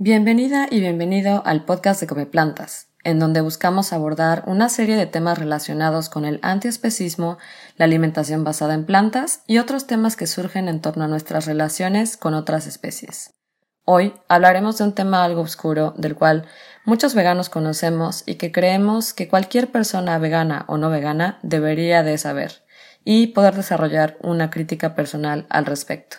Bienvenida y bienvenido al podcast de Come Plantas, en donde buscamos abordar una serie de temas relacionados con el antiespecismo, la alimentación basada en plantas y otros temas que surgen en torno a nuestras relaciones con otras especies. Hoy hablaremos de un tema algo oscuro del cual muchos veganos conocemos y que creemos que cualquier persona vegana o no vegana debería de saber y poder desarrollar una crítica personal al respecto.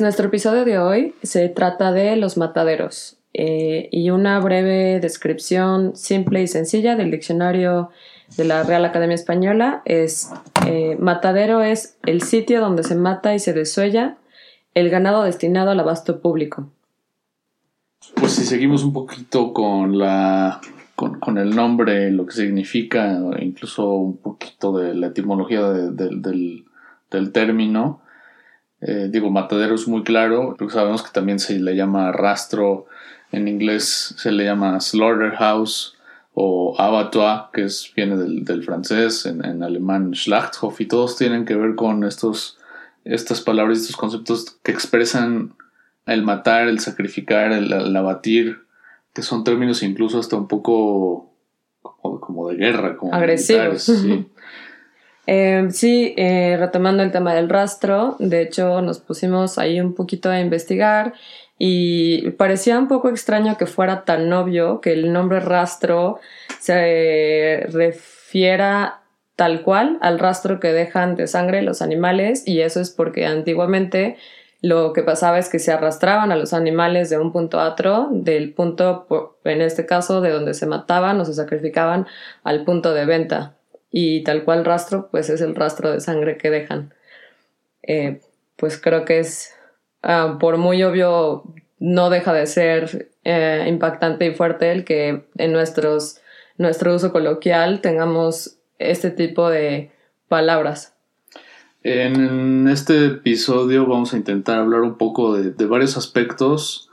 Pues nuestro episodio de hoy se trata de los mataderos eh, y una breve descripción simple y sencilla del diccionario de la Real Academia Española es eh, matadero es el sitio donde se mata y se desuella el ganado destinado al abasto público. Pues si seguimos un poquito con la con, el nombre, lo que significa, incluso un poquito de la etimología del, del término, eh, digo, matadero es muy claro, porque sabemos que también se le llama rastro, en inglés se le llama slaughterhouse o abattoir, que es, viene del, francés, en, alemán Schlachthof, y todos tienen que ver con estos, estas palabras y estos conceptos que expresan el matar, el sacrificar, el, abatir, que son términos incluso hasta un poco como, de guerra, como agresivos. Em, sí, eh, retomando el tema del rastro, de hecho nos pusimos ahí un poquito a investigar y parecía un poco extraño que fuera tan obvio que el nombre rastro se refiera tal cual al rastro que dejan de sangre los animales y eso es porque antiguamente lo que pasaba es que se arrastraban a los animales de un punto a otro, del punto, en este caso, de donde se mataban o se sacrificaban al punto de venta y tal cual rastro, pues es el rastro de sangre que dejan. Eh, pues creo que es, ah, por muy obvio, no deja de ser eh, impactante y fuerte el que en nuestros, nuestro uso coloquial tengamos este tipo de palabras. En este episodio vamos a intentar hablar un poco de, varios aspectos.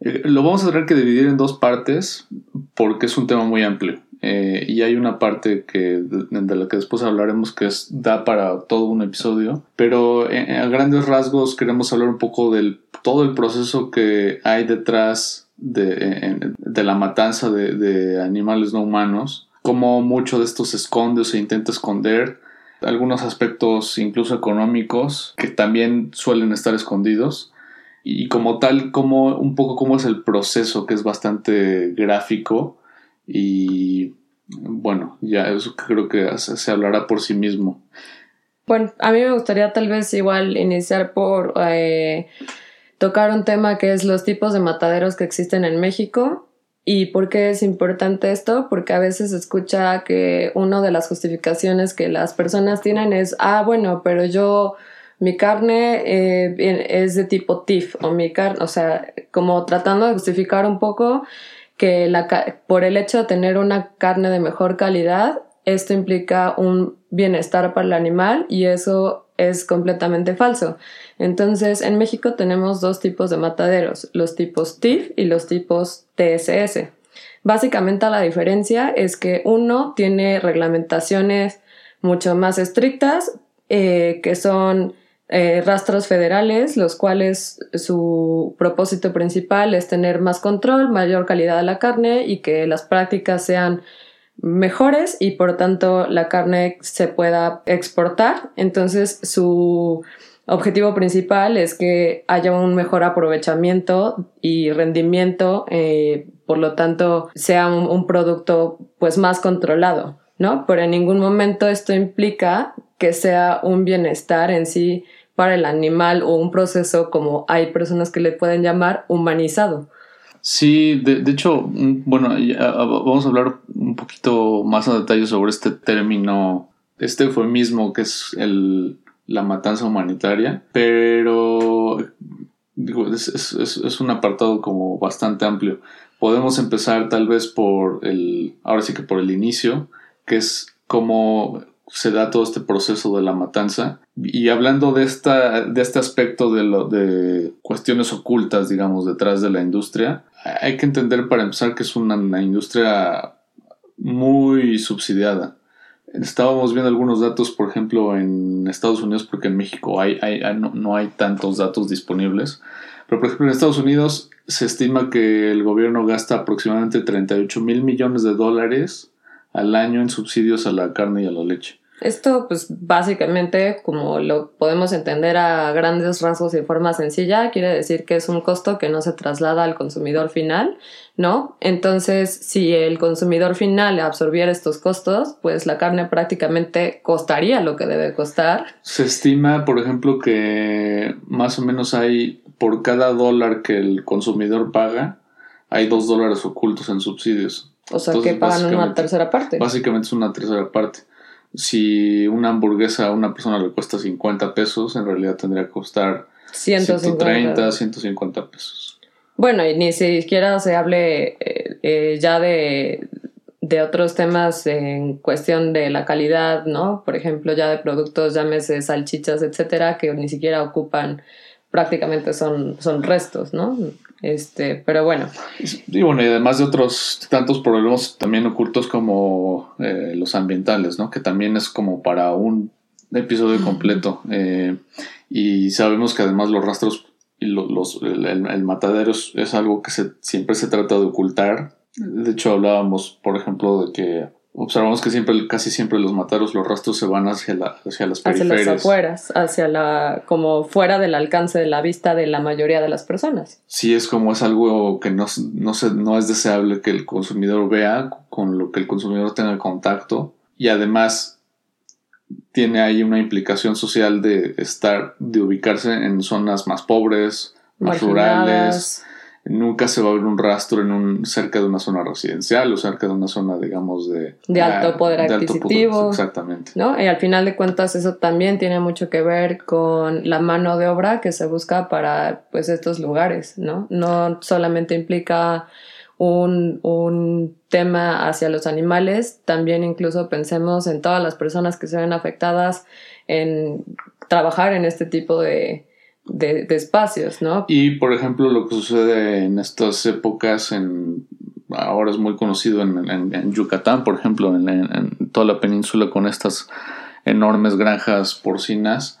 Eh, lo vamos a tener que dividir en dos partes porque es un tema muy amplio. Eh, y hay una parte que, de, la que después hablaremos que es, da para todo un episodio. Pero a grandes rasgos queremos hablar un poco del todo el proceso que hay detrás de, la matanza de, de, animales no humanos. Cómo mucho de esto se esconde o se intenta esconder. Algunos aspectos incluso económicos que también suelen estar escondidos y como tal, como un poco cómo es el proceso que es bastante gráfico y bueno, ya eso creo que se, hablará por sí mismo. Bueno, a mí me gustaría tal vez igual iniciar por eh, tocar un tema que es los tipos de mataderos que existen en México. ¿Y por qué es importante esto? Porque a veces se escucha que una de las justificaciones que las personas tienen es, ah, bueno, pero yo, mi carne eh, es de tipo TIF o mi carne, o sea, como tratando de justificar un poco que la, por el hecho de tener una carne de mejor calidad, esto implica un bienestar para el animal y eso es completamente falso. Entonces, en México tenemos dos tipos de mataderos, los tipos TIF y los tipos TSS. Básicamente la diferencia es que uno tiene reglamentaciones mucho más estrictas, eh, que son eh, rastros federales, los cuales su propósito principal es tener más control, mayor calidad de la carne y que las prácticas sean mejores y por tanto la carne se pueda exportar. Entonces su objetivo principal es que haya un mejor aprovechamiento y rendimiento, eh, por lo tanto sea un, un producto pues más controlado, ¿no? Pero en ningún momento esto implica que sea un bienestar en sí para el animal o un proceso como hay personas que le pueden llamar humanizado. Sí, de, hecho, mm, bueno, vamos a hablar un poquito más a detalle sobre este término, este eufemismo que es el, la matanza humanitaria, pero es, es, un apartado como bastante amplio. Podemos empezar tal vez por el, ahora sí que por el inicio, que es como se da todo este proceso de la matanza. Y hablando de, esta, de este aspecto de, lo, de cuestiones ocultas, digamos, detrás de la industria, hay que entender para empezar que es una, industria muy subsidiada. Estábamos viendo algunos datos, por ejemplo, en Estados Unidos, porque en México hay, no, no, hay tantos datos disponibles. Pero, por ejemplo, en Estados Unidos se estima que el gobierno gasta aproximadamente 38 mil millones de dólares al año en subsidios a la carne y a la leche. Esto, pues básicamente, como lo podemos entender a grandes rasgos y forma sencilla, quiere decir que es un costo que no se traslada al consumidor final, ¿no? Entonces, si el consumidor final absorbiera estos costos, pues la carne prácticamente costaría lo que debe costar. Se estima, por ejemplo, que más o menos hay, por cada dólar que el consumidor paga, hay dos dólares ocultos en subsidios. O sea, que pagan una tercera parte. Básicamente es una tercera parte si una hamburguesa a una persona le cuesta 50 pesos, en realidad tendría que costar 130, 150 pesos. Bueno, y ni siquiera se hable eh, eh, ya de, de otros temas en cuestión de la calidad, ¿no? Por ejemplo, ya de productos, llámese salchichas, etcétera, que ni siquiera ocupan, prácticamente son, son restos, ¿no? Este, pero bueno. Y bueno, y además de otros tantos problemas también ocultos como eh, los ambientales, ¿no? Que también es como para un episodio completo. Eh, y sabemos que además los rastros y los, el, matadero es, algo que se, siempre se trata de ocultar. De hecho, hablábamos, por ejemplo, de que observamos que siempre, casi siempre los mataros, los rastros se van hacia, la, hacia las periferias. Hacia las afueras, hacia la, como fuera del alcance de la vista de la mayoría de las personas. Sí, es como es algo que no, no, se, no es deseable que el consumidor vea, con lo que el consumidor tenga contacto. Y además tiene ahí una implicación social de estar, de ubicarse en zonas más pobres, más rurales nunca se va a ver un rastro en un cerca de una zona residencial o cerca de una zona, digamos, de, de alto poder adquisitivo. exactamente. ¿no? Y al final de cuentas eso también tiene mucho que ver con la mano de obra que se busca para pues estos lugares, ¿no? No solamente implica un, un tema hacia los animales, también incluso pensemos en todas las personas que se ven afectadas en trabajar en este tipo de, de, espacios, ¿no? Y por ejemplo, lo que sucede en estas épocas, en, ahora es muy conocido en, Yucatán, por ejemplo, en, toda la península con estas enormes granjas porcinas,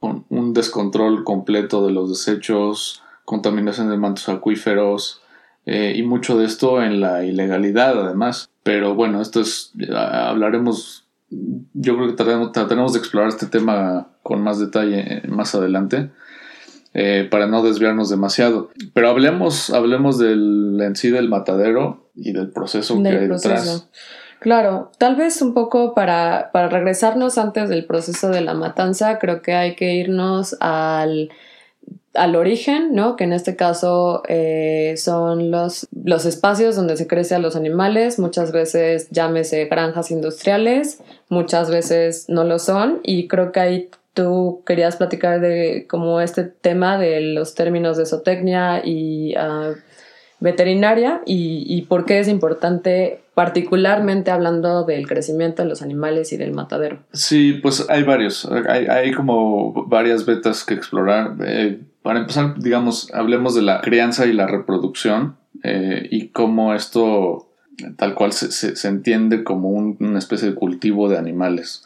con un descontrol completo de los desechos, contaminación de mantos acuíferos eh, y mucho de esto en la ilegalidad además. Pero bueno, esto es, hablaremos, yo creo que trataremos, trataremos de explorar este tema con más detalle más adelante. Eh, para no desviarnos demasiado. Pero hablemos, hablemos del, en sí del matadero y del proceso que hay detrás. Claro, tal vez un poco para, para regresarnos antes del proceso de la matanza, creo que hay que irnos al, al origen, ¿no? Que en este caso eh, son los, los espacios donde se crece a los animales, muchas veces llámese granjas industriales, muchas veces no lo son, y creo que hay tú querías platicar de como este tema de los términos de zootecnia y ah, veterinaria y, por qué es importante, particularmente hablando del crecimiento de los animales y del matadero. Sí, pues hay varios, hay, como varias vetas que explorar. Eh, para empezar, digamos, hablemos de la crianza y la reproducción eh, y cómo esto tal cual se, se, entiende como una especie de cultivo de animales.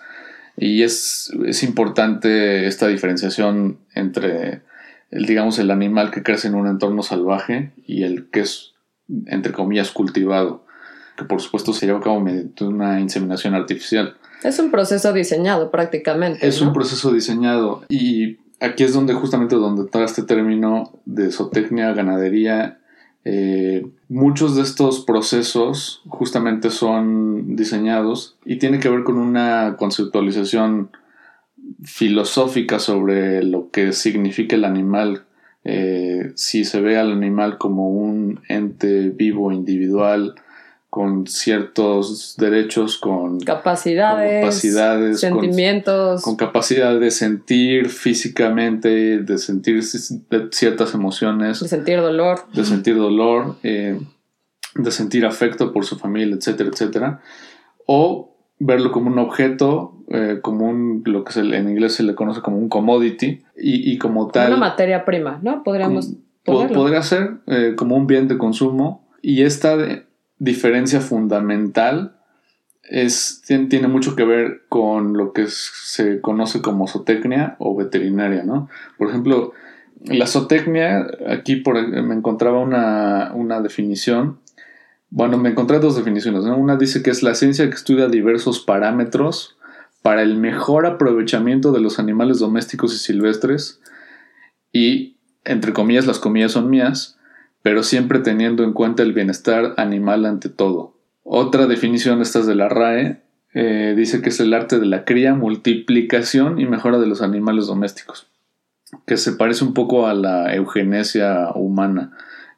Y es, es importante esta diferenciación entre el, digamos, el animal que crece en un entorno salvaje y el que es, entre comillas, cultivado, que por supuesto se lleva a cabo mediante una inseminación artificial. Es un proceso diseñado prácticamente. Es un proceso diseñado y aquí es donde justamente donde está este término de zootecnia, ganadería eh, muchos de estos procesos justamente son diseñados y tiene que ver con una conceptualización filosófica sobre lo que significa el animal. Eh, si se ve al animal como un ente vivo individual con ciertos derechos, con capacidades, sentimientos, con, capacidad de sentir físicamente, de sentir ciertas emociones, de sentir dolor, de sentir dolor, eh, de sentir afecto por su familia, etcétera, etcétera, o verlo como un objeto eh, como un, lo que en inglés se le conoce como un commodity y, como tal... Una materia prima, ¿no? Podríamos... podría ser eh, como un bien de consumo y esta diferencia fundamental es, tiene mucho que ver con lo que se conoce como zootecnia o veterinaria, ¿no? Por ejemplo, la zootecnia, aquí por, me encontraba una, una definición bueno, me encontré dos definiciones. Una dice que es la ciencia que estudia diversos parámetros para el mejor aprovechamiento de los animales domésticos y silvestres y, entre comillas, las comillas son mías, pero siempre teniendo en cuenta el bienestar animal ante todo. Otra definición, esta es de la RAE, eh, dice que es el arte de la cría, multiplicación y mejora de los animales domésticos, que se parece un poco a la eugenesia humana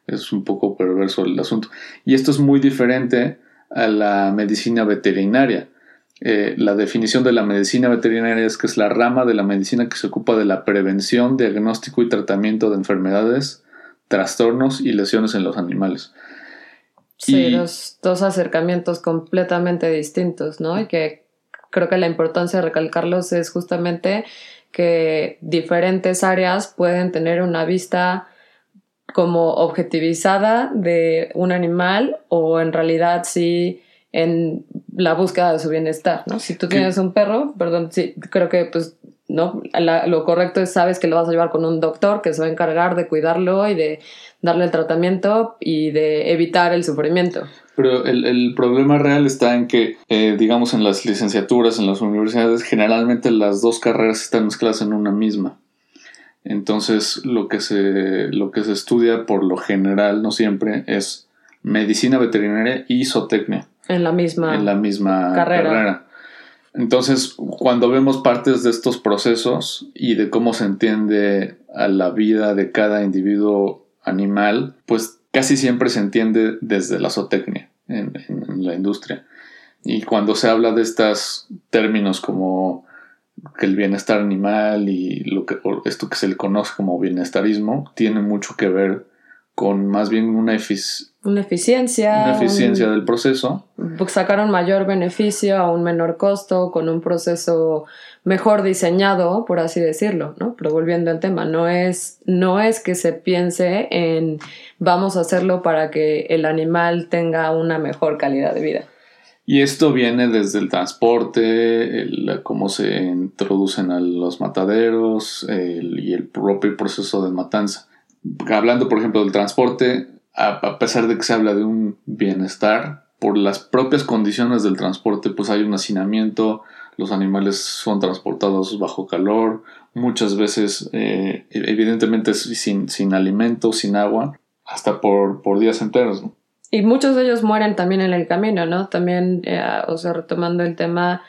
es un poco perverso el asunto. Y esto es muy diferente a la medicina veterinaria. Eh, la definición de la medicina veterinaria es que es la rama de la medicina que se ocupa de la prevención, diagnóstico y tratamiento de enfermedades, trastornos y lesiones en los animales. Sí, dos, acercamientos completamente distintos, ¿no? Y que creo que la importancia de recalcarlos es justamente que diferentes áreas pueden tener una vista como objetivizada de un animal o en realidad sí en la búsqueda de su bienestar, ¿no? Si tú tienes un perro, perdón, sí, creo que pues no, lo correcto es sabes que lo vas a llevar con un doctor que se va a encargar de cuidarlo y de darle el tratamiento y de evitar el sufrimiento. Pero el, problema real está en que, eh, digamos, en las licenciaturas, en las universidades, generalmente las dos carreras están mezcladas en una misma. Entonces, lo que se, lo que se estudia por lo general, no siempre, es medicina veterinaria y zootecnia. En la misma, en la misma carrera. Entonces, cuando vemos partes de estos procesos y de cómo se entiende a la vida de cada individuo animal, pues casi siempre se entiende desde la zootecnia en, la industria. Y cuando se habla de estos términos como que el bienestar animal y lo que, esto que se le conoce como bienestarismo tiene mucho que ver con más bien una, una eficiencia. Una eficiencia del proceso. Sacar un mayor beneficio a un menor costo con un proceso mejor diseñado, por así decirlo, ¿no? Pero volviendo al tema, no es, no es que se piense en vamos a hacerlo para que el animal tenga una mejor calidad de vida. Y esto viene desde el transporte, el, cómo se introducen a los mataderos y el propio proceso de matanza. Hablando, por ejemplo, del transporte, a, pesar de que se habla de un bienestar, por las propias condiciones del transporte, pues hay un hacinamiento, los animales son transportados bajo calor, muchas veces, eh, evidentemente, sin, sin alimento, sin agua, hasta por, por días enteros. ¿no? Y muchos de ellos mueren también en el camino, ¿no? También, eh, o sea, retomando el tema,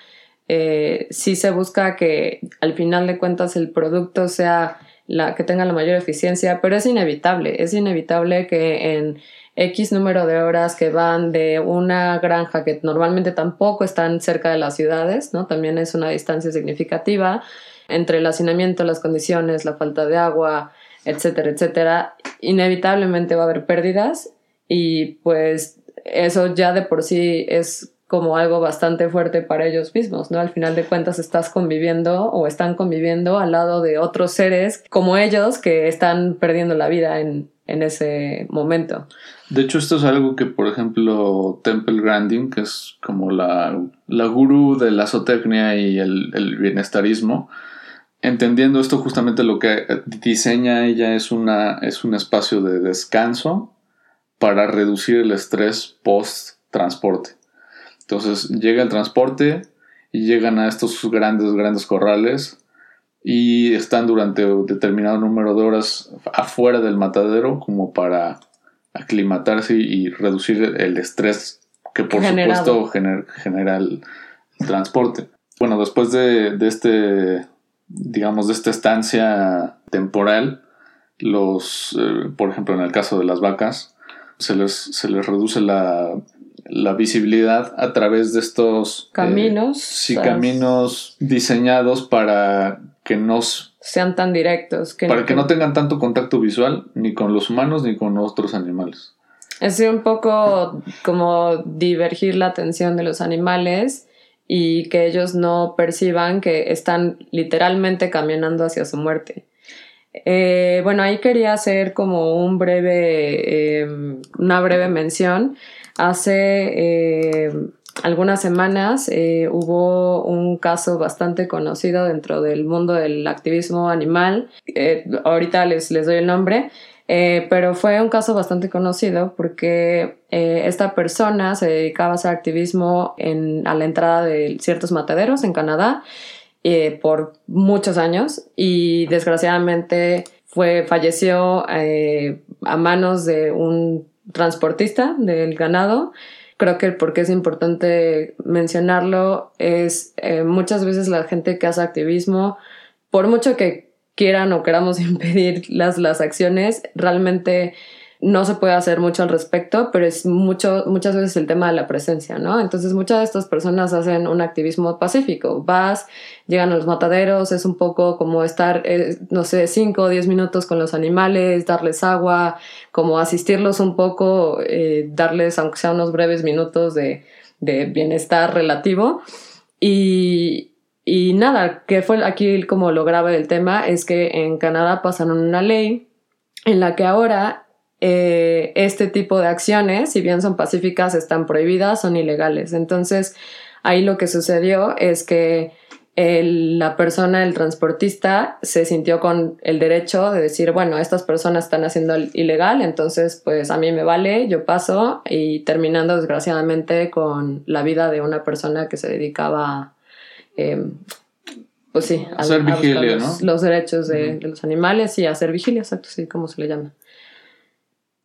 eh, sí se busca que al final de cuentas el producto sea la que tenga la mayor eficiencia, pero es inevitable, es inevitable que en X número de horas que van de una granja que normalmente tampoco están cerca de las ciudades, ¿no? También es una distancia significativa entre el hacinamiento, las condiciones, la falta de agua, etcétera, etcétera, inevitablemente va a haber pérdidas y pues eso ya de por sí es como algo bastante fuerte para ellos mismos, ¿no? Al final de cuentas estás conviviendo o están conviviendo al lado de otros seres como ellos que están perdiendo la vida en, en ese momento. De hecho, esto es algo que, por ejemplo, Temple Grandin, que es como la, la gurú de la zootecnia y el, el, bienestarismo, entendiendo esto justamente lo que diseña ella es, una, es un espacio de descanso para reducir el estrés post transporte. Entonces llega el transporte y llegan a estos grandes, grandes corrales y están durante un determinado número de horas afuera del matadero como para aclimatarse y reducir el estrés que por supuesto genera el transporte. Bueno, después de, este, digamos, de esta estancia temporal, los, eh, por ejemplo, en el caso de las vacas, se les, se les reduce la, visibilidad a través de estos eh, caminos. sí, caminos diseñados para que no sean tan directos. Que para que no tengan tanto contacto visual ni con los humanos ni con otros animales. Es un poco como divergir la atención de los animales y que ellos no perciban que están literalmente caminando hacia su muerte. Eh, bueno, ahí quería hacer como un breve, em, una breve mención. Hace em, algunas semanas eh, hubo un caso bastante conocido dentro del mundo del activismo animal. Eh, ahorita les, les doy el nombre. pero fue un caso bastante conocido porque esta persona se dedicaba a hacer activismo en, a la entrada de ciertos mataderos en Canadá eh, por muchos años y desgraciadamente fue, falleció eh, a manos de un transportista del ganado. Creo que porque es importante mencionarlo es eh, muchas veces la gente que hace activismo, por mucho que quieran o queramos impedir las, las acciones, realmente no se puede hacer mucho al respecto, pero es mucho, muchas veces el tema de la presencia, ¿no? Entonces muchas de estas personas hacen un activismo pacífico. Vas, llegan a los mataderos, es un poco como estar, eh, no sé, cinco o diez minutos con los animales, darles agua, como asistirlos un poco, eh, darles, aunque sea unos breves minutos de, de bienestar relativo. Y, y nada, que fue aquí como lo grave del tema, es que en Canadá pasaron una ley en la que ahora eh, este tipo de acciones, si bien son pacíficas, están prohibidas, son ilegales. Entonces, ahí lo que sucedió es que la persona, el transportista, se sintió con el derecho de decir, bueno, estas personas están haciendo ilegal, entonces pues a mí me vale, yo paso y terminando desgraciadamente con la vida de una persona que se dedicaba, em, pues sí, a, hacer vigilia, los, los derechos de, de, los animales y a hacer vigilia, exacto, sí, como se le llama.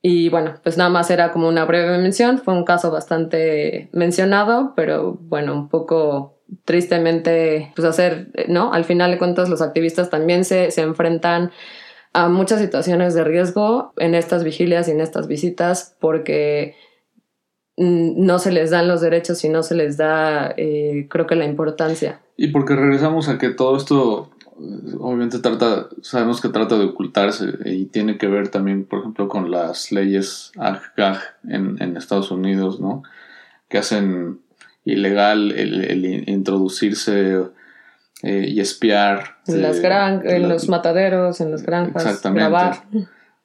Y bueno, pues nada más era como una breve mención, fue un caso bastante mencionado, pero bueno, un poco tristemente, pues hacer, ¿no? Al final de cuentas los activistas también se, se enfrentan a muchas situaciones de riesgo en estas vigilias y en estas visitas porque mm, no se les dan los derechos y no se les da, eh, creo que la importancia. Y porque regresamos a que todo esto obviamente trata, sabemos que trata de ocultarse y tiene que ver también, por ejemplo, con las leyes AGAG en, en Estados Unidos, ¿no? Que hacen ilegal el, introducirse eh, y espiar. En, las gran, en los mataderos, en las granjas, exactamente. grabar.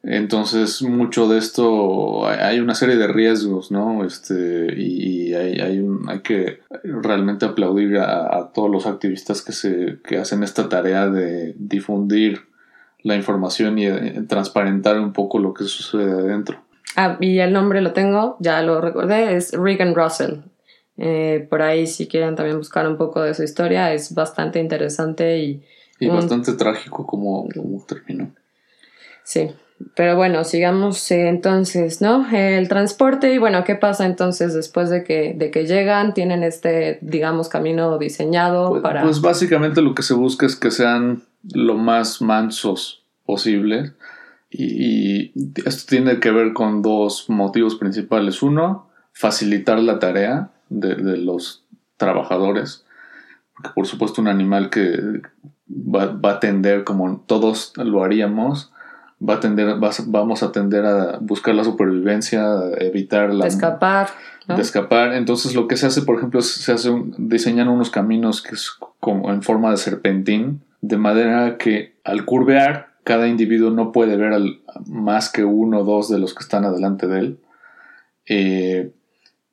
Entonces, mucho de esto, hay una serie de riesgos, ¿no? Este, y hay, hay, un, hay que realmente aplaudir a, todos los activistas que, se, que hacen esta tarea de difundir la información y eh, transparentar un poco lo que sucede adentro. Ah, y el nombre lo tengo, ya lo recordé, es Regan Russell. Eh, por ahí, si quieren también buscar un poco de su historia, es bastante interesante y... Y bastante trágico como, como terminó. Sí, pero bueno, sigamos eh, entonces, ¿no? El transporte y bueno, ¿qué pasa entonces después de que, de que llegan? Tienen este, digamos, camino diseñado pues, para... Pues básicamente lo que se busca es que sean lo más mansos posible y, esto tiene que ver con dos motivos principales. Uno, facilitar la tarea de, de los trabajadores, porque por supuesto un animal que va, va a atender como todos lo haríamos, va a tender, vamos a tender a buscar la supervivencia, evitar la... De escapar. De escapar. Entonces lo que se hace, por ejemplo, se hace diseñan unos caminos que es como en forma de serpentín, de manera que al curvear, cada individuo no puede ver al, más que uno o dos de los que están adelante de él. Eh,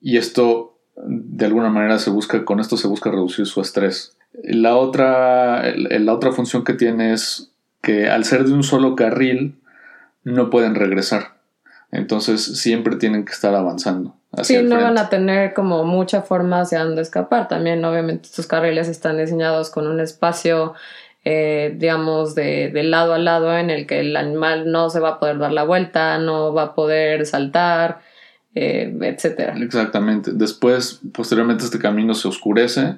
y esto, de alguna manera, se busca, con esto se busca reducir su estrés. La otra, la otra función que tiene es que al ser de un solo carril no pueden regresar. Entonces siempre tienen que estar avanzando. Hacia sí, no van a tener como mucha forma hacia dónde escapar. También obviamente estos carriles están diseñados con un espacio, eh, digamos, de, lado a lado en el que el animal no se va a poder dar la vuelta, no va a poder saltar, eh, etc. Exactamente. Después, posteriormente este camino se oscurece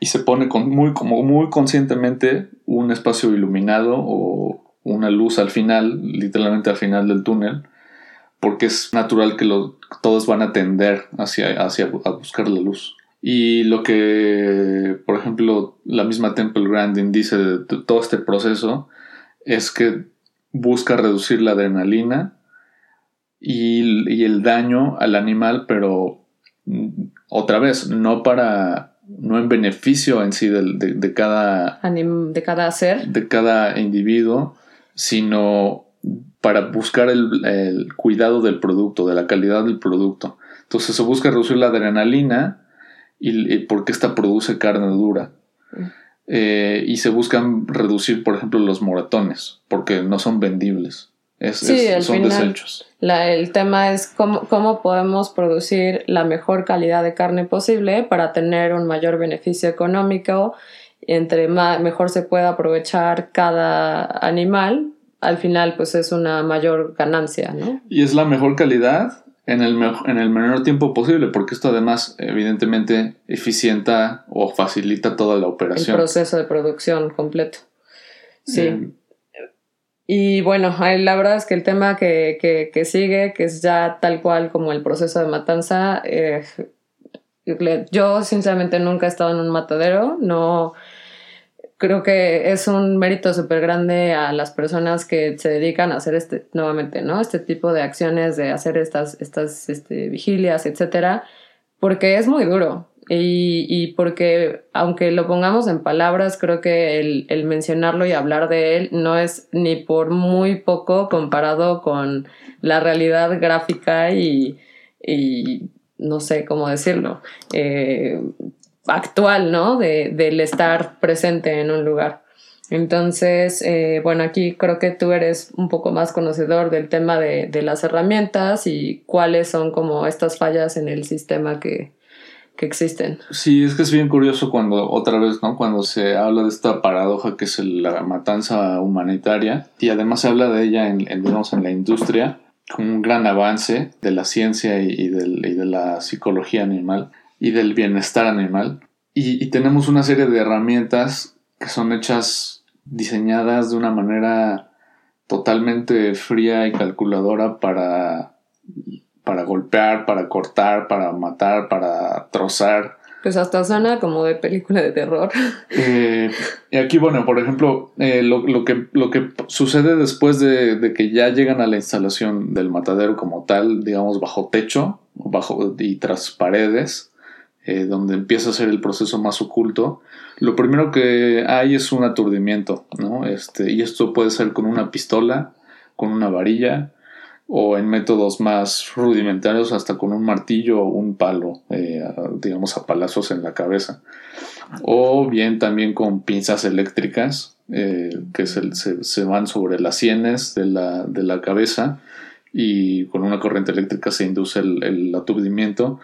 y se pone con muy, como muy conscientemente un espacio iluminado o una luz al final, literalmente al final del túnel, porque es natural que todos van a tender hacia, hacia a buscar la luz. Y lo que, por ejemplo, la misma Temple Grandin dice de todo este proceso es que busca reducir la adrenalina y, y el daño al animal, pero mm, otra vez, no para no en beneficio en sí de, de, cada... de cada ser. De cada individuo, sino para buscar el, cuidado del producto, de la calidad del producto. Entonces se busca reducir la adrenalina y, porque esta produce carne dura. Mm. Eh, y se buscan reducir, por ejemplo, los moratones, porque no son vendibles. Sí, son desechos. el tema es cómo, cómo podemos producir la mejor calidad de carne posible para tener un mayor beneficio económico. Entre mejor se pueda aprovechar cada animal, al final pues es una mayor ganancia, ¿no? Y es la mejor calidad en el, en el menor tiempo posible, porque esto además evidentemente eficienta o facilita toda la operación. El proceso de producción completo. Sí. Y bueno, la verdad es que el tema que, sigue, que es ya tal cual como el proceso de matanza, eh, yo sinceramente nunca he estado en un matadero, no creo que es un mérito súper grande a las personas que se dedican a hacer este, nuevamente, ¿no? Este tipo de acciones, de hacer estas, estas este, vigilias, etcétera, porque es muy duro. Y, y, porque, aunque lo pongamos en palabras, creo que el, el, mencionarlo y hablar de él no es ni por muy poco comparado con la realidad gráfica y, y no sé cómo decirlo, eh, actual, ¿no? De, del estar presente en un lugar. Entonces, eh, bueno, aquí creo que tú eres un poco más conocedor del tema de, de, las herramientas y cuáles son como estas fallas en el sistema que, que, existen. Sí, es que es bien curioso cuando, otra vez, ¿no? Cuando se habla de esta paradoja que es la matanza humanitaria y además se habla de ella en, digamos, en la industria como un gran avance de la ciencia y de la psicología animal y del bienestar animal. Y, tenemos una serie de herramientas que son hechas, diseñadas de una manera totalmente fría y calculadora para, para golpear, para cortar, para matar, para trozar. Pues hasta suena como de película de terror. Eh, y aquí, bueno, por ejemplo, eh, lo, lo, que, lo que sucede después de, de, que ya llegan a la instalación del matadero como tal, digamos, bajo techo bajo, y tras paredes, eh, donde empieza a ser el proceso más oculto, lo primero que hay es un aturdimiento, ¿no? Este, y esto puede ser con una pistola, con una varilla, o en métodos más rudimentarios, hasta con un martillo o un palo, eh, digamos a palazos en la cabeza. O bien también con pinzas eléctricas, eh, que se, se, van sobre las sienes de la, de la, cabeza y con una corriente eléctrica se induce el, el aturdimiento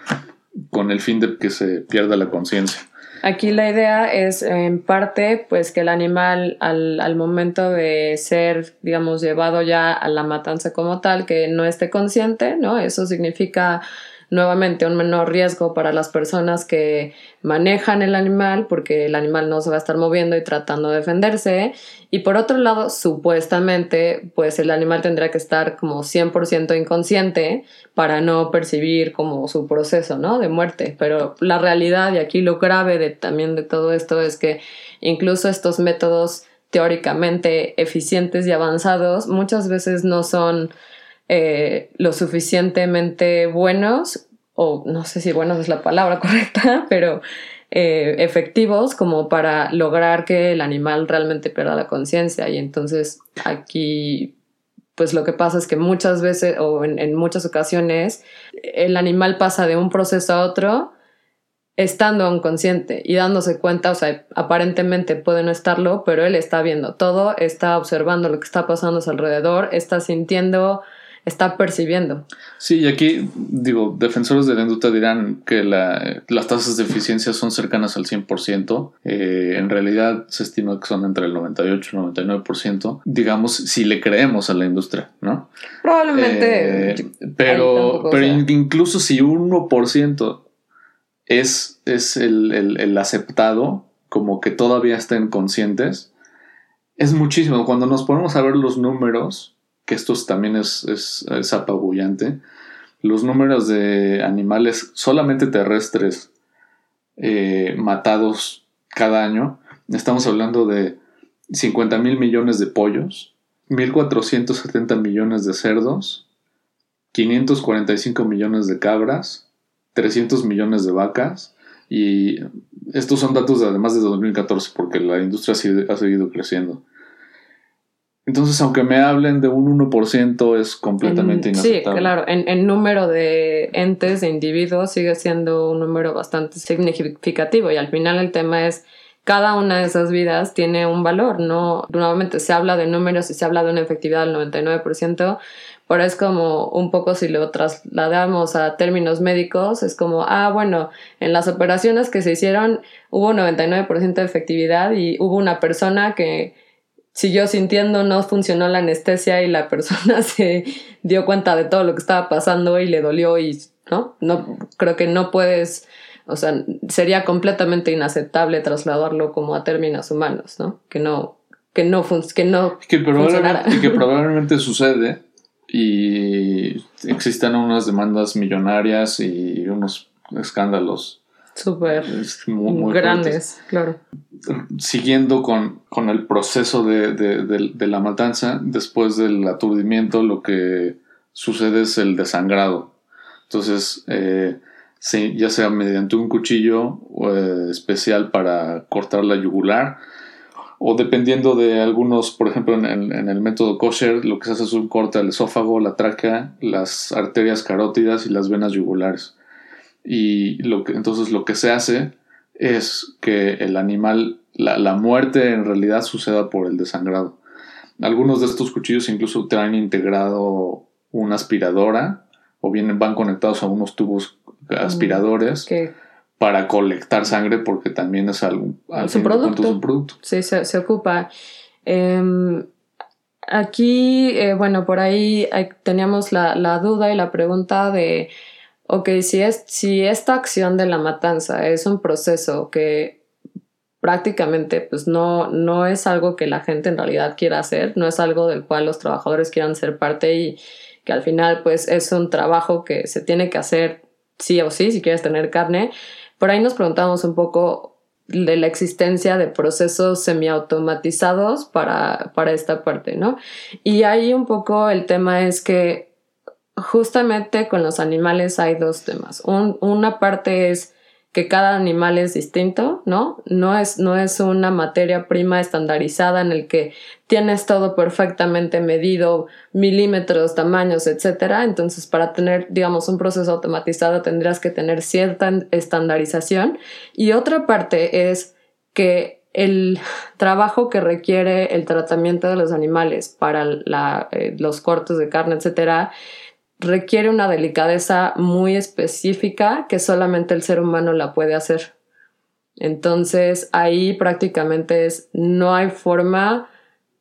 con el fin de que se pierda la conciencia. Aquí la idea es en parte pues que el animal al, al, momento de ser digamos llevado ya a la matanza como tal que no esté consciente, ¿no? Eso significa nuevamente un menor riesgo para las personas que manejan el animal porque el animal no se va a estar moviendo y tratando de defenderse y por otro lado supuestamente pues el animal tendrá que estar como 100% inconsciente para no percibir como su proceso ¿no? de muerte pero la realidad y aquí lo grave de, también de todo esto es que incluso estos métodos teóricamente eficientes y avanzados muchas veces no son eh, lo suficientemente buenos, o no sé si buenos es la palabra correcta, pero eh, efectivos como para lograr que el animal realmente pierda la conciencia. Y entonces aquí, pues lo que pasa es que muchas veces o en, muchas ocasiones el animal pasa de un proceso a otro estando inconsciente y dándose cuenta, o sea, aparentemente puede no estarlo, pero él está viendo todo, está observando lo que está pasando a su alrededor, está sintiendo está percibiendo. Sí, y aquí, digo, defensores de la industria dirán que las tasas de eficiencia son cercanas al 100%. Eh, en realidad se estima que son entre el 98 y el 99%. Digamos, si le creemos a la industria, ¿no? Probablemente. Eh, pero, pero incluso si 1% es, es el, el, el aceptado, como que todavía estén conscientes, es muchísimo. Cuando nos ponemos a ver los números, que esto también es, es, apabullante, los números de animales solamente terrestres eh, matados cada año, estamos hablando de 50 mil millones de pollos, 1.470 millones de cerdos, 545 millones de cabras, 300 millones de vacas Y estos son datos de además de 2014, porque la industria ha seguido creciendo. Entonces, aunque me hablen de un 1%, es completamente inaceptable. Sí, claro. En, en, número de entes, de individuos, sigue siendo un número bastante significativo. Y al final el tema es, cada una de esas vidas tiene un valor, ¿no? Nuevamente se habla de números y se habla de una efectividad del 99%, pero es como un poco si lo trasladamos a términos médicos, es como, ah, bueno, en las operaciones que se hicieron hubo 99% de efectividad y hubo una persona que siguió sintiendo, no funcionó la anestesia y la persona se dio cuenta de todo lo que estaba pasando y le dolió y, ¿no? No, creo que no puedes, o sea, sería completamente inaceptable trasladarlo como a términos humanos, ¿no? Que no, que no, que no que probablemente, que probablemente sucede y existen unas demandas millonarias y unos escándalos súper grandes, claro. Siguiendo con, con el proceso de, de, de, la matanza, después del aturdimiento lo que sucede es el desangrado. Entonces, eh, ya sea mediante un cuchillo eh, especial para cortar la yugular, o dependiendo de algunos, por ejemplo, en, en, el método kosher, lo que se hace es un corte al esófago, la tráquea, las arterias carótidas y las venas yugulares y lo que, entonces lo que se hace es que el animal, la, la, muerte en realidad suceda por el desangrado. Algunos de estos cuchillos incluso traen integrado una aspiradora o bien van conectados a unos tubos aspiradores para colectar sangre porque también es algo, es un producto. Sí, se, ocupa. Em, aquí, eh, bueno, por ahí teníamos la, la duda y la pregunta de ok, si, es, si esta acción de la matanza es un proceso que prácticamente pues no, no es algo que la gente en realidad quiera hacer, no es algo del cual los trabajadores quieran ser parte y que al final pues es un trabajo que se tiene que hacer sí o sí si quieres tener carne. Por ahí nos preguntamos un poco de la existencia de procesos semiautomatizados para, para esta parte, ¿no? Y ahí un poco el tema es que justamente con los animales hay dos temas. una parte es que cada animal es distinto, ¿no? No es, no es una materia prima estandarizada en el que tienes todo perfectamente medido, milímetros, tamaños, etcétera. Entonces, para tener, digamos, un proceso automatizado tendrías que tener cierta estandarización. Y otra parte es que el trabajo que requiere el tratamiento de los animales para eh, los cortes de carne, etcétera, requiere una delicadeza muy específica que solamente el ser humano la puede hacer. Entonces ahí prácticamente no hay forma,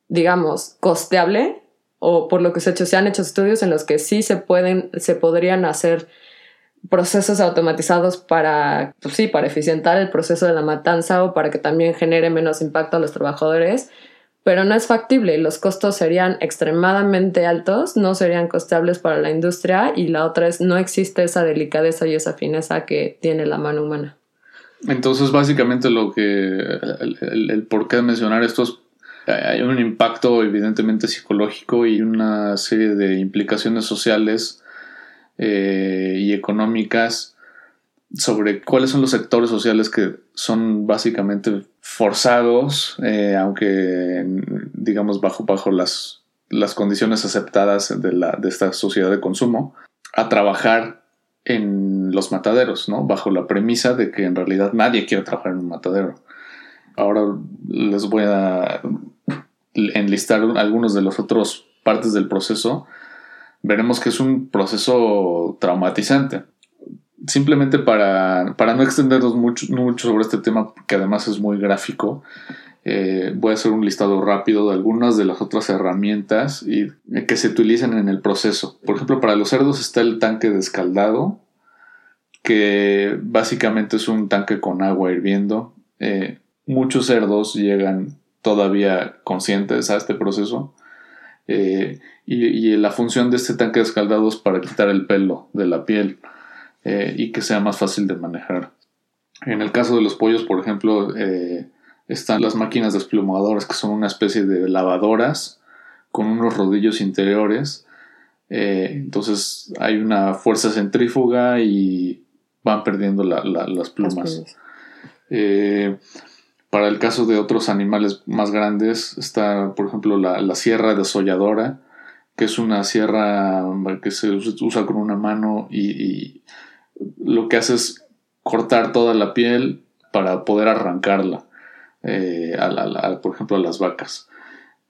digamos, costeable o por lo que se, hecho, se han hecho estudios en los que sí se pueden, se podrían hacer procesos automatizados para, pues sí, para eficientar el proceso de la matanza o para que también genere menos impacto a los trabajadores, pero no es factible. Los costos serían extremadamente altos, no serían costables para la industria y la otra es no existe esa delicadeza y esa fineza que tiene la mano humana. Entonces, básicamente lo que el, el, por qué mencionar esto es hay un impacto evidentemente psicológico y una serie de implicaciones sociales eh, y económicas sobre cuáles son los sectores sociales que son básicamente forzados, eh, aunque digamos bajo, bajo las, las condiciones aceptadas de, la, de esta sociedad de consumo, a trabajar en los mataderos, ¿no? Bajo la premisa de que en realidad nadie quiere trabajar en un matadero. Ahora les voy a enlistar algunos de los otros partes del proceso. Veremos que es un proceso traumatizante simplemente para, para no extendernos mucho, mucho, sobre este tema, que además es muy gráfico, eh, voy a hacer un listado rápido de algunas de las otras herramientas y, eh, que se utilizan en el proceso. Por ejemplo, para los cerdos está el tanque descaldado, que básicamente es un tanque con agua hirviendo. Eh, muchos cerdos llegan todavía conscientes a este proceso. y, y, la función de este tanque descaldado es para quitar el pelo de la piel. Eh, y que sea más fácil de manejar. En el caso de los pollos, por ejemplo, eh, están las máquinas desplumadoras, que son una especie de lavadoras con unos rodillos interiores. Eh, entonces hay una fuerza centrífuga y van perdiendo las plumas. Eh, para el caso de otros animales más grandes está, por ejemplo, la, sierra desolladora, que es una sierra que se usa con una mano y, lo que hace es cortar toda la piel para poder arrancarla, eh, por ejemplo, a las vacas.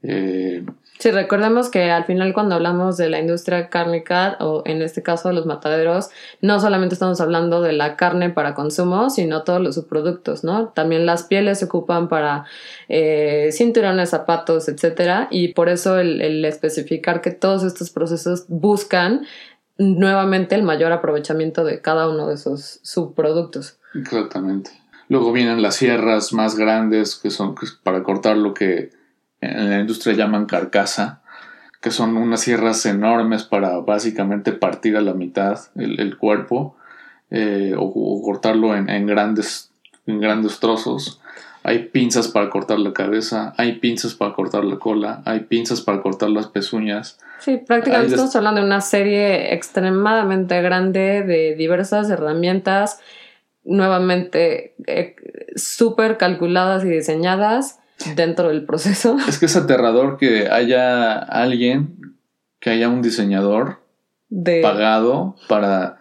Eh, Sí, recordemos que al final cuando hablamos de la industria cárnica o en este caso de los mataderos, no solamente estamos hablando de la carne para consumo, sino todos los subproductos, ¿no? También las pieles se ocupan para eh, cinturones, zapatos, etcétera, y por eso el especificar que todos estos procesos buscan nuevamente el mayor aprovechamiento de cada uno de esos subproductos. Exactamente. Luego vienen las sierras más grandes que son para cortar lo que en la industria llaman carcasa, que son unas sierras enormes para básicamente partir a la mitad el, cuerpo eh, o, cortarlo en, grandes, en grandes trozos. Hay pinzas para cortar la cabeza, hay pinzas para cortar la cola, hay pinzas para cortar las pezuñas. Sí, prácticamente estamos hablando de una serie extremadamente grande de diversas herramientas, nuevamente eh, súper calculadas y diseñadas dentro del proceso. Es que es aterrador que haya alguien, que haya un diseñador pagado para,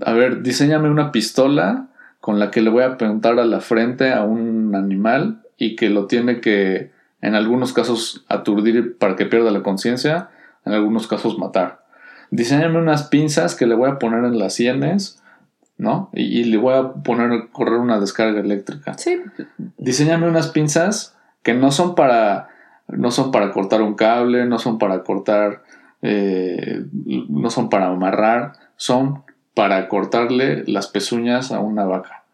a ver, diseñame una pistola con la que le voy a apuntar a la frente a un animal y que lo tiene que, en algunos casos, aturdir para que pierda la conciencia, en algunos casos matar. Diseñame unas pinzas que le voy a poner en las sienes ¿no? Y, le voy a poner a correr una descarga eléctrica. Sí. Diseñame unas pinzas que no son para no son para cortar un cable, no son para cortar, eh, no son para amarrar, son para cortarle las pezuñas a una vaca.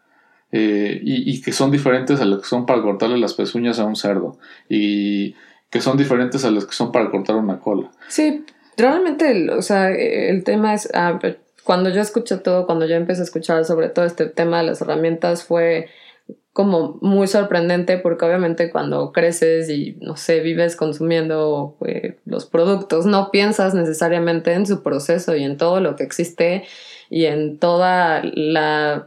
Eh, y, que son diferentes a las que son para cortarle las pezuñas a un cerdo. Y que son diferentes a las que son para cortar una cola. Sí, realmente, o sea, el tema es, cuando yo escuché todo, cuando yo empecé a escuchar sobre todo este tema de las herramientas, fue como muy sorprendente porque obviamente cuando creces y no sé, vives consumiendo eh, los productos, no piensas necesariamente en su proceso y en todo lo que existe y en toda la,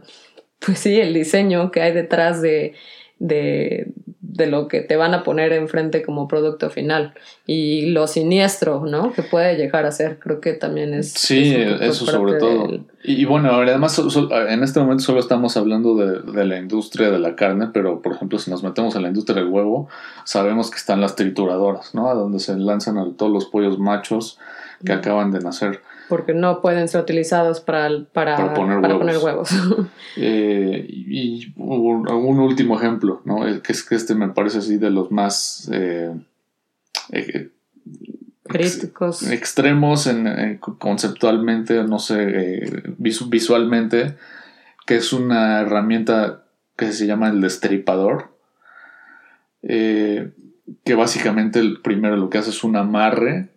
pues sí, el diseño que hay detrás de, de, de lo que te van a poner enfrente como producto final y lo siniestro, ¿no? Que puede llegar a ser, creo que también es... Sí, eso sobre todo. Y, bueno, además en este momento solo estamos hablando de, la industria de la carne, pero por ejemplo si nos metemos en la industria del huevo, sabemos que están las trituradoras, ¿no? A donde se lanzan a todos los pollos machos que acaban de nacer porque no pueden ser utilizados para, para, poner huevos. Eh, y, un, último ejemplo, ¿no? que es que este me parece así de los más eh, eh, críticos. extremos en, conceptualmente, no sé, visualmente, que es una herramienta que se llama el destripador. que básicamente el primero lo que hace es un amarre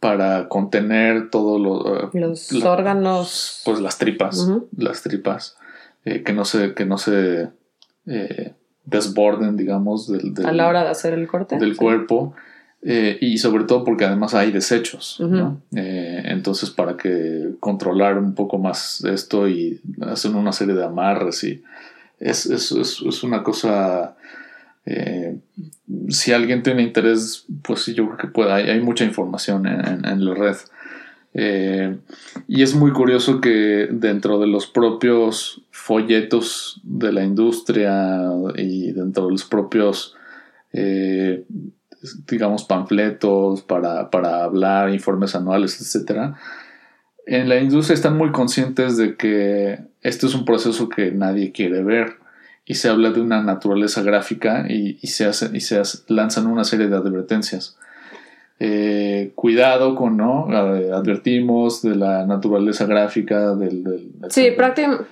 para contener todos eh, los órganos. Pues las tripas, las tripas, eh, que no se, que no se eh, desborden, digamos, del, a la hora de hacer el corte del cuerpo. y sobre todo porque además hay desechos, entonces para que controlar un poco más esto y hacer una serie de amarres y es, es, es una cosa eh, si alguien tiene interés, pues sí, yo creo que puede. Hay, mucha información en, la red. Eh, y es muy curioso que dentro de los propios folletos de la industria y dentro de los propios, eh, digamos, panfletos para, para, hablar, informes anuales, etc., en la industria están muy conscientes de que este es un proceso que nadie quiere ver y se habla de una naturaleza gráfica y, se, hace, y se lanzan una serie de advertencias. Eh, cuidado con, ¿no? Advertimos de la naturaleza gráfica del... sí,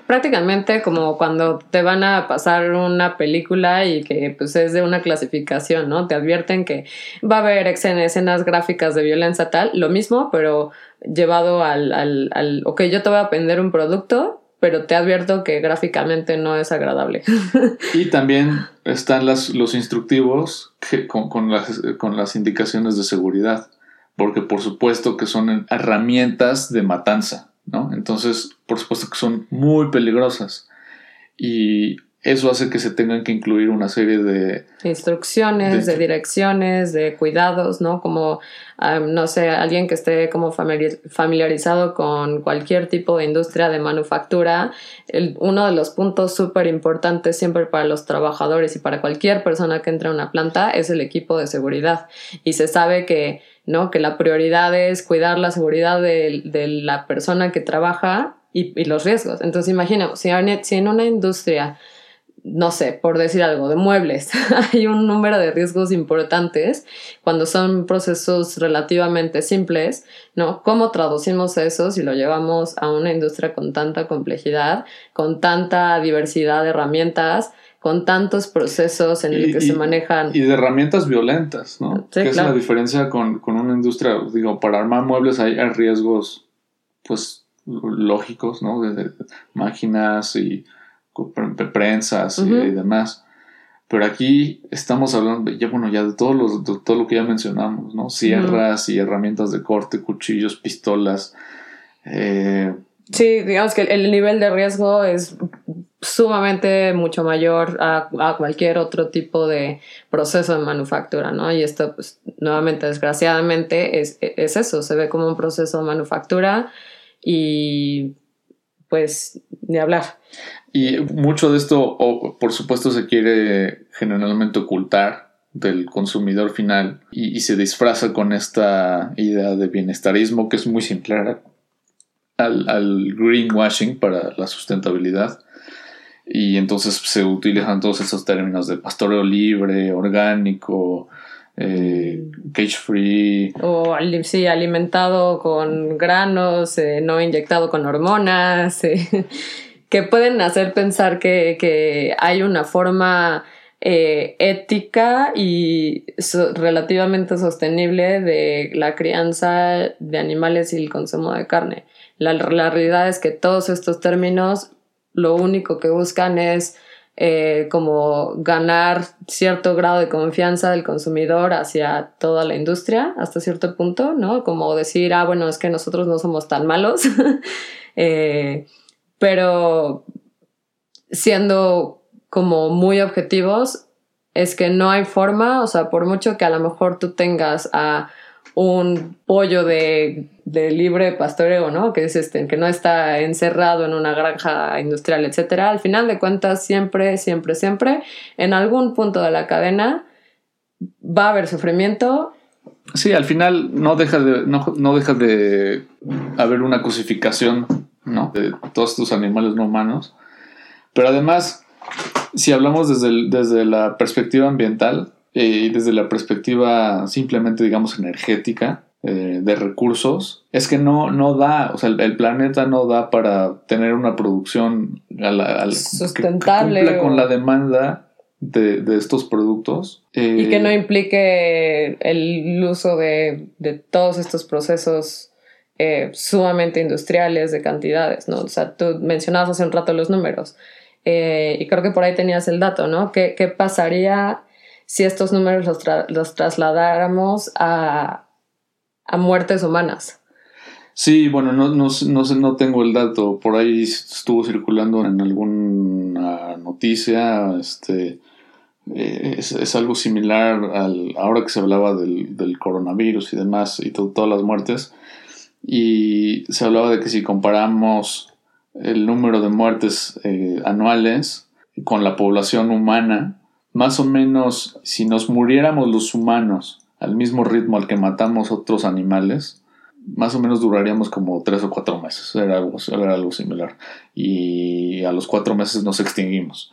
prácticamente como cuando te van a pasar una película y que pues es de una clasificación, ¿no? Te advierten que va a haber escenas gráficas de violencia tal, lo mismo, pero llevado al, al, al ok, yo te voy a vender un producto, pero te advierto que gráficamente no es agradable. y también están las, los instructivos con, las, con las indicaciones de seguridad, porque por supuesto que son herramientas de matanza, ¿no? Entonces, por supuesto que son muy peligrosas. Y eso hace que se tengan que incluir una serie de instrucciones, de, direcciones, de cuidados, ¿no? Como, no sé, alguien que esté como familiarizado con cualquier tipo de industria de manufactura, uno de los puntos súper importantes siempre para los trabajadores y para cualquier persona que entra a una planta es el equipo de seguridad. Y se sabe que, ¿no? Que la prioridad es cuidar la seguridad de, la persona que trabaja y, los riesgos. Entonces, imaginemos, si en una industria no sé, por decir algo, de muebles, hay un número de riesgos importantes cuando son procesos relativamente simples, ¿no? ¿Cómo traducimos eso si lo llevamos a una industria con tanta complejidad, con tanta diversidad de herramientas? con tantos procesos en el que se manejan. Y de herramientas violentas, ¿no? Sí, ¿Qué es la diferencia con, una industria? Digo, para armar muebles hay, riesgos, pues, lógicos, ¿no? de máquinas y prensas y, demás. Pero aquí estamos hablando, ya bueno, ya de todo, los, todo lo que ya mencionamos, ¿no? Sierras y herramientas de corte, cuchillos, pistolas. Eh, sí, digamos que el nivel de riesgo es sumamente mucho mayor a, cualquier otro tipo de proceso de manufactura, ¿no? Y esto, pues, nuevamente, desgraciadamente, es, es eso, se ve como un proceso de manufactura y pues ni hablar. Y mucho de esto, por supuesto, se quiere generalmente ocultar del consumidor final y, se disfraza con esta idea de bienestarismo que es muy similar al, al greenwashing para la sustentabilidad. Y entonces se utilizan todos esos términos de pastoreo libre, orgánico, eh, cage free. O sí, alimentado con granos, eh, no inyectado con hormonas. Eh. que pueden hacer pensar que, hay una forma eh, ética y relativamente sostenible de la crianza de animales y el consumo de carne. La, realidad es que todos estos términos lo único que buscan es eh, como ganar cierto grado de confianza del consumidor hacia toda la industria hasta cierto punto, ¿no? Como decir, ah, bueno, es que nosotros no somos tan malos. eh, pero siendo como muy objetivos, es que no hay forma, o sea, por mucho que a lo mejor tú tengas a un pollo de, libre pastoreo, ¿no? Que es este, que no está encerrado en una granja industrial, etcétera. Al final de cuentas, siempre, siempre, siempre, en algún punto de la cadena va a haber sufrimiento. Sí, al final no deja de, no, no de haber una cosificación ¿no? De todos estos animales no humanos. Pero además, si hablamos desde, desde la perspectiva ambiental y desde la perspectiva simplemente, digamos, energética, eh, de recursos, es que no, no da, o sea, el, planeta no da para tener una producción sustentable que, con la demanda de, estos productos. y que no eh, implique el uso de, de todos estos procesos eh, sumamente industriales de cantidades, ¿no? O sea, tú mencionabas hace un rato los números eh, y creo que por ahí tenías el dato, ¿no? ¿Qué, qué pasaría si estos números los, los trasladáramos a, a, muertes humanas? Sí, bueno, no, no, no, no tengo el dato. Por ahí estuvo circulando en alguna noticia. Este, eh, es, es, algo similar al, ahora que se hablaba del, del coronavirus y demás y todas las muertes y se hablaba de que si comparamos el número de muertes eh, anuales con la población humana, más o menos si nos muriéramos los humanos al mismo ritmo al que matamos otros animales, más o menos duraríamos como tres o cuatro meses, era algo, similar. Y a los cuatro meses nos extinguimos.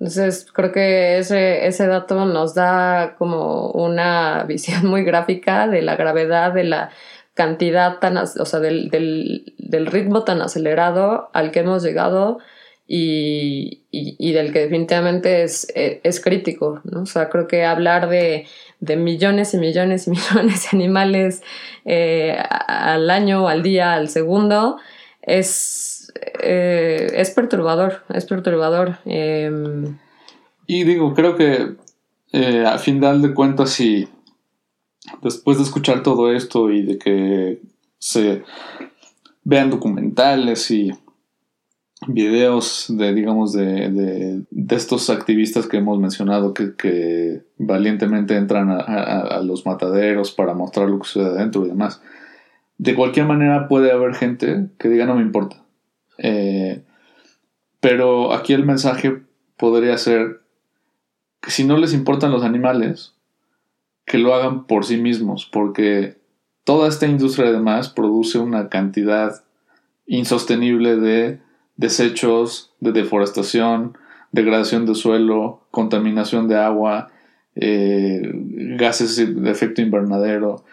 Entonces, creo que ese, dato nos da como una visión muy gráfica de la gravedad de la cantidad tan, o sea, del, ritmo tan acelerado al que hemos llegado y, y, del que definitivamente es, eh, es, crítico, ¿no? O sea, creo que hablar de, de millones y millones y millones de animales eh, al año, al día, al segundo, es, eh, es perturbador, es perturbador. Em. y digo, creo que a final de cuentas, si después de escuchar todo esto y de que se vean documentales y videos de, digamos, de, de, estos activistas que hemos mencionado que, valientemente entran a, los mataderos para mostrar lo que sucede adentro y demás. De cualquier manera puede haber gente que diga no me importa. Eh, pero aquí el mensaje podría ser que si no les importan los animales, que lo hagan por sí mismos, porque toda esta industria además produce una cantidad insostenible de desechos, de deforestación, degradación de suelo, contaminación de agua, eh, gases de efecto invernadero,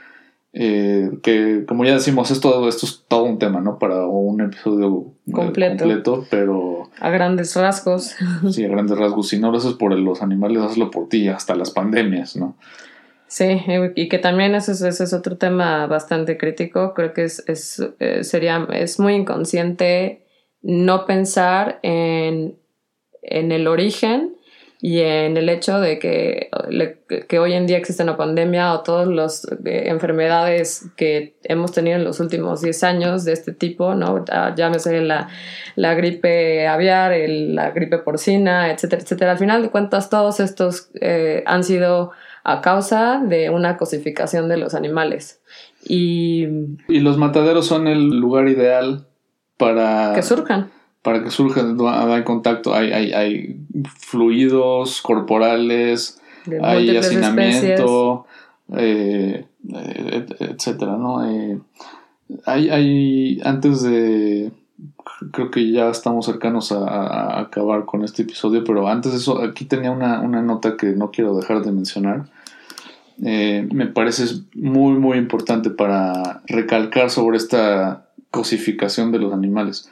eh, que como ya decimos, esto, esto es todo un tema, ¿no? Para un episodio eh, completo. pero... A grandes rasgos. Sí, a grandes rasgos. Si no lo haces por los animales, hazlo por ti, hasta las pandemias, ¿no? Sí, y que también ese es, ese es otro tema bastante crítico. Creo que es, es, sería, es muy inconsciente no pensar en, en el origen y en el hecho de que, que hoy en día existe una pandemia o todas las eh, enfermedades que hemos tenido en los últimos 10 años de este tipo, ¿no? Llámese la, la gripe aviar, la gripe porcina, etcétera, etcétera. Al final de cuentas, todos estos eh, han sido a causa de una cosificación de los animales. Y, y los mataderos son el lugar ideal para... Que surjan. Para que surjan, hay contacto, hay, hay, hay fluidos corporales, hay hacinamiento, eh, etcétera, ¿no? Eh, hay, hay, antes de, creo que ya estamos cercanos a, acabar con este episodio, pero antes de eso, aquí tenía una, una nota que no quiero dejar de mencionar. Eh, me parece muy, muy importante para recalcar sobre esta cosificación de los animales,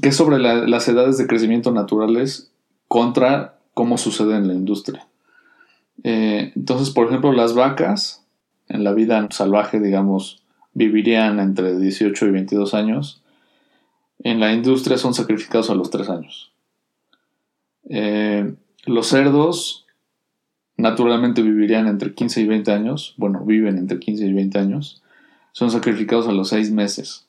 que es sobre las edades de crecimiento naturales contra cómo sucede en la industria. Eh, entonces, por ejemplo, las vacas en la vida salvaje, digamos, vivirían entre 18 y 22 años. En la industria son sacrificados a los 3 años. Eh, los cerdos naturalmente vivirían entre 15 y 20 años. Bueno, viven entre 15 y 20 años. Son sacrificados a los 6 meses.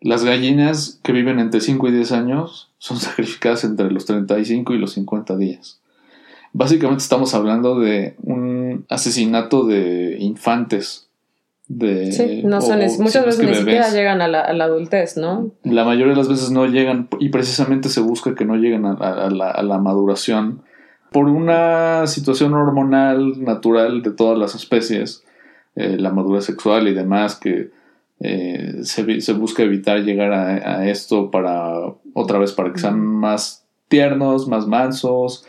Las gallinas que viven entre 5 y 10 años son sacrificadas entre los 35 y los 50 días. Básicamente estamos hablando de un asesinato de infantes. De, sí, no son, muchas veces ni siquiera llegan a la, adultez, ¿no? La mayoría de las veces no llegan y precisamente se busca que no lleguen a, la, maduración por una situación hormonal natural de todas las especies, eh, la madurez sexual y demás, que eh, se, busca evitar llegar a, esto para otra vez para que sean más tiernos, más mansos.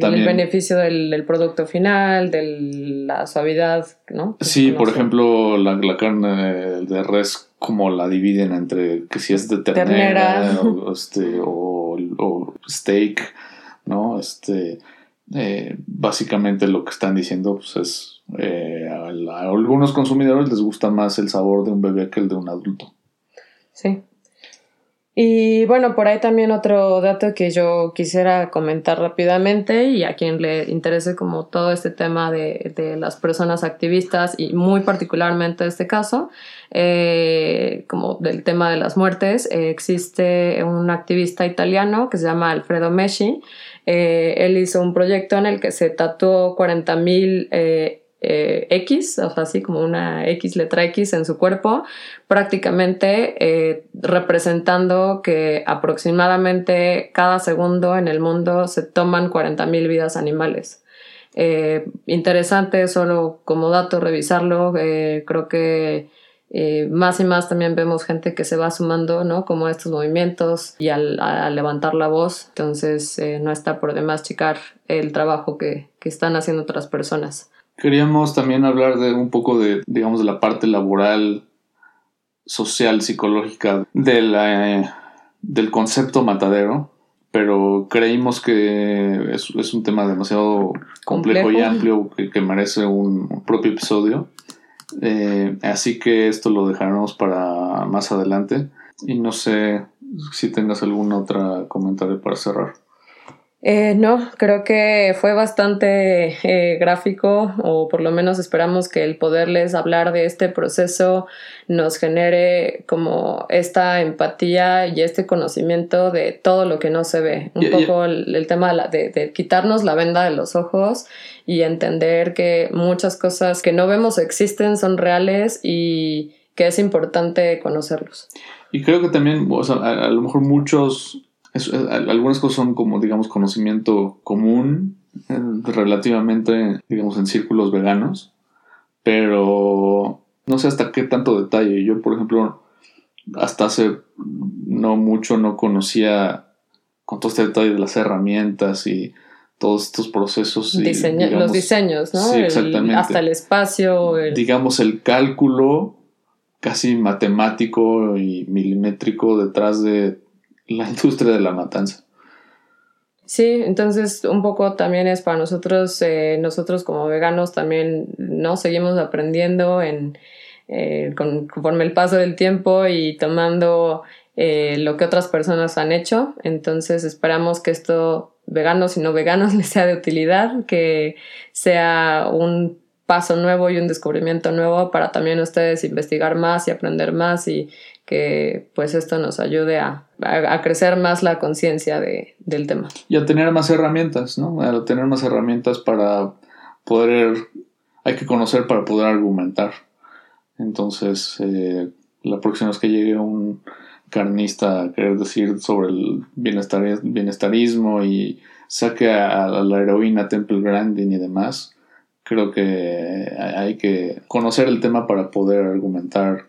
También, el beneficio del, producto final, de la suavidad, ¿no? Sí, por ejemplo, la, carne de res, como la dividen entre que si es de ternera, O, este, o, o, steak, ¿no? Este, eh, básicamente lo que están diciendo pues, es eh, a, algunos consumidores les gusta más el sabor de un bebé que el de un adulto. Sí. Y bueno, por ahí también otro dato que yo quisiera comentar rápidamente y a quien le interese como todo este tema de, de las personas activistas y muy particularmente este caso, eh, como del tema de las muertes, existe un activista italiano que se llama Alfredo Mesci, eh, él hizo un proyecto en el que se tatuó 40.000 eh, eh, X, o sea, así como una X letra X en su cuerpo, prácticamente representando que aproximadamente cada segundo en el mundo se toman 40.000 vidas animales. interesante solo como dato revisarlo, creo que eh, más y más también vemos gente que se va sumando, ¿no? Como a estos movimientos y al, a levantar la voz. Entonces, eh, no está por demás checar el trabajo que, que, están haciendo otras personas. Queríamos también hablar de un poco de, digamos, de la parte laboral, social, psicológica de la, del concepto matadero, pero creímos que es, es un tema demasiado complejo, y amplio que, que merece un propio episodio. Eh, así que esto lo dejaremos para más adelante. Y no sé si tengas algún otro comentario para cerrar. Eh, no, creo que fue bastante eh, gráfico o por lo menos esperamos que el poderles hablar de este proceso nos genere como esta empatía y este conocimiento de todo lo que no se ve. Un poco El, tema de, de, quitarnos la venda de los ojos y entender que muchas cosas que no vemos existen, son reales y que es importante conocerlos. Y creo que también, o sea, a lo mejor muchos algunas cosas son como, digamos, conocimiento común eh, relativamente, digamos, en círculos veganos, pero no sé hasta qué tanto detalle. Yo, por ejemplo, hasta hace no mucho no conocía con todo este detalle de las herramientas y todos estos procesos. los diseños, ¿no? Sí, exactamente. hasta el espacio. Digamos, el cálculo casi matemático y milimétrico detrás de la industria de la matanza. Sí, entonces un poco también es para nosotros, eh, nosotros como veganos también no seguimos aprendiendo en, eh, conforme el paso del tiempo y tomando eh, lo que otras personas han hecho. Entonces esperamos que esto, veganos y no veganos, les sea de utilidad, que sea un paso nuevo y un descubrimiento nuevo para también ustedes investigar más y aprender más y que pues esto nos ayude a, a, crecer más la conciencia de, del tema. Y a tener más herramientas, ¿no? A tener más herramientas para poder, hay que conocer para poder argumentar. Entonces, eh, la próxima vez que llegue un carnista a querer decir sobre el bienestar, bienestarismo y saque a, a la heroína Temple Grandin y demás, creo que hay que conocer el tema para poder argumentar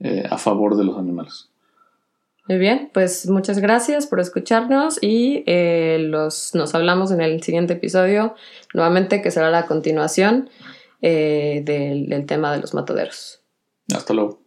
eh, a favor de los animales. Muy bien, pues muchas gracias por escucharnos y eh, los, nos hablamos en el siguiente episodio, nuevamente que será la continuación eh, del tema de los mataderos. Hasta luego.